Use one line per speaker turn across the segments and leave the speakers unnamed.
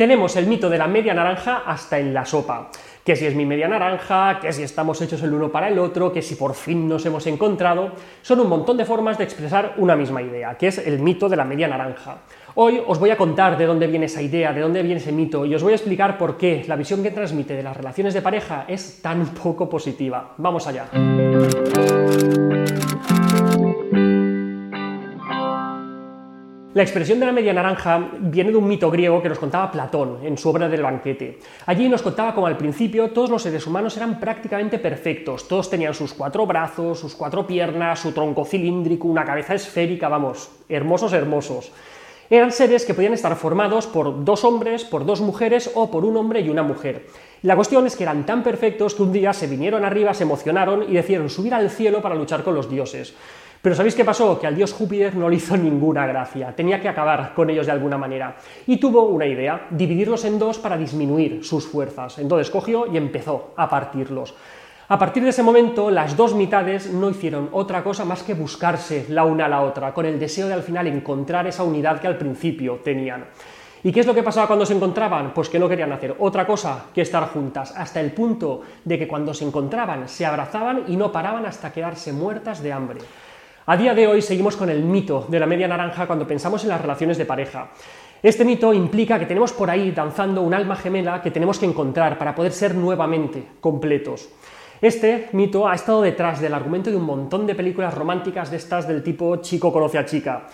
Tenemos el mito de la media naranja hasta en la sopa. Que si es mi media naranja, que si estamos hechos el uno para el otro, que si por fin nos hemos encontrado, son un montón de formas de expresar una misma idea, que es el mito de la media naranja. Hoy os voy a contar de dónde viene esa idea, de dónde viene ese mito, y os voy a explicar por qué la visión que transmite de las relaciones de pareja es tan poco positiva. Vamos allá. La expresión de la media naranja viene de un mito griego que nos contaba Platón en su obra del banquete. Allí nos contaba como al principio todos los seres humanos eran prácticamente perfectos, todos tenían sus cuatro brazos, sus cuatro piernas, su tronco cilíndrico, una cabeza esférica, vamos, hermosos, hermosos. Eran seres que podían estar formados por dos hombres, por dos mujeres o por un hombre y una mujer. La cuestión es que eran tan perfectos que un día se vinieron arriba, se emocionaron y decidieron subir al cielo para luchar con los dioses. Pero ¿sabéis qué pasó? Que al dios Júpiter no le hizo ninguna gracia, tenía que acabar con ellos de alguna manera. Y tuvo una idea, dividirlos en dos para disminuir sus fuerzas. Entonces cogió y empezó a partirlos. A partir de ese momento, las dos mitades no hicieron otra cosa más que buscarse la una a la otra, con el deseo de al final encontrar esa unidad que al principio tenían. ¿Y qué es lo que pasaba cuando se encontraban? Pues que no querían hacer otra cosa que estar juntas, hasta el punto de que cuando se encontraban se abrazaban y no paraban hasta quedarse muertas de hambre. A día de hoy seguimos con el mito de la media naranja cuando pensamos en las relaciones de pareja. Este mito implica que tenemos por ahí danzando un alma gemela que tenemos que encontrar para poder ser nuevamente completos. Este mito ha estado detrás del argumento de un montón de películas románticas de estas del tipo chico conoce a chica.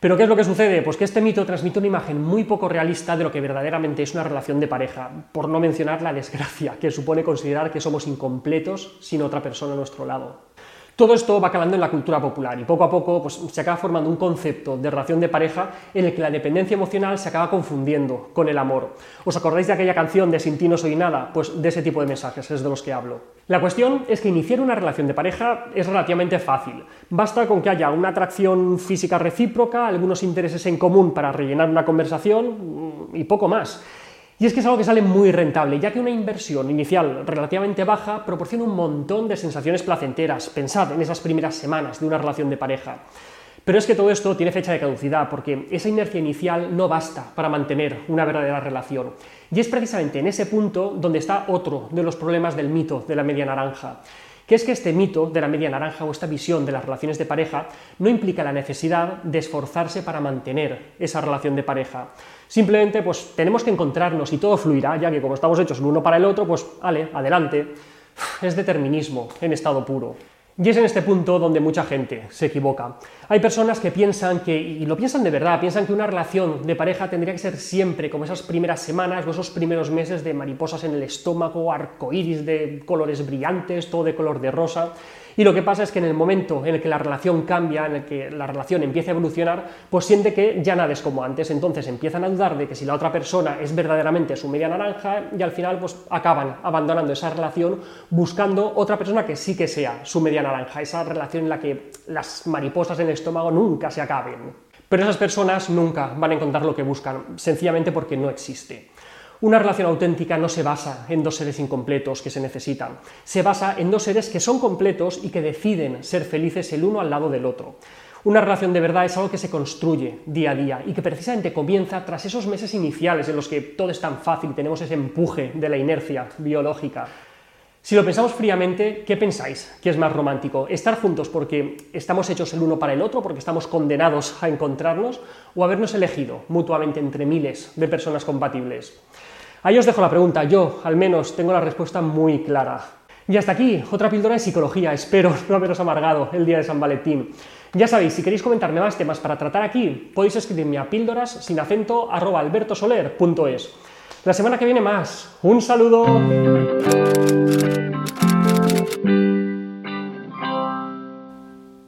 Pero ¿qué es lo que sucede? Pues que este mito transmite una imagen muy poco realista de lo que verdaderamente es una relación de pareja, por no mencionar la desgracia que supone considerar que somos incompletos sin otra persona a nuestro lado. Todo esto va calando en la cultura popular y poco a poco pues, se acaba formando un concepto de relación de pareja en el que la dependencia emocional se acaba confundiendo con el amor. ¿Os acordáis de aquella canción de Sin ti no soy nada? Pues de ese tipo de mensajes es de los que hablo. La cuestión es que iniciar una relación de pareja es relativamente fácil. Basta con que haya una atracción física recíproca, algunos intereses en común para rellenar una conversación y poco más. Y es que es algo que sale muy rentable, ya que una inversión inicial relativamente baja proporciona un montón de sensaciones placenteras. Pensad en esas primeras semanas de una relación de pareja. Pero es que todo esto tiene fecha de caducidad, porque esa inercia inicial no basta para mantener una verdadera relación. Y es precisamente en ese punto donde está otro de los problemas del mito de la media naranja que es que este mito de la media naranja o esta visión de las relaciones de pareja no implica la necesidad de esforzarse para mantener esa relación de pareja. Simplemente pues tenemos que encontrarnos y todo fluirá, ya que como estamos hechos el uno para el otro, pues vale, adelante. Es determinismo en estado puro. Y es en este punto donde mucha gente se equivoca. Hay personas que piensan que, y lo piensan de verdad, piensan que una relación de pareja tendría que ser siempre como esas primeras semanas o esos primeros meses de mariposas en el estómago, arcoíris de colores brillantes, todo de color de rosa. Y lo que pasa es que en el momento en el que la relación cambia, en el que la relación empieza a evolucionar, pues siente que ya nada es como antes. Entonces empiezan a dudar de que si la otra persona es verdaderamente su media naranja y al final pues acaban abandonando esa relación buscando otra persona que sí que sea su media naranja, esa relación en la que las mariposas en el estómago nunca se acaben. Pero esas personas nunca van a encontrar lo que buscan, sencillamente porque no existe. Una relación auténtica no se basa en dos seres incompletos que se necesitan, se basa en dos seres que son completos y que deciden ser felices el uno al lado del otro. Una relación de verdad es algo que se construye día a día y que precisamente comienza tras esos meses iniciales en los que todo es tan fácil, tenemos ese empuje de la inercia biológica. Si lo pensamos fríamente, ¿qué pensáis que es más romántico? ¿Estar juntos porque estamos hechos el uno para el otro, porque estamos condenados a encontrarnos, o habernos elegido mutuamente entre miles de personas compatibles? Ahí os dejo la pregunta, yo al menos tengo la respuesta muy clara. Y hasta aquí, otra píldora de psicología, espero no haberos amargado el día de San Valentín. Ya sabéis, si queréis comentarme más temas para tratar aquí, podéis escribirme a píldoras sin acento albertosoler.es. La semana que viene más. Un saludo.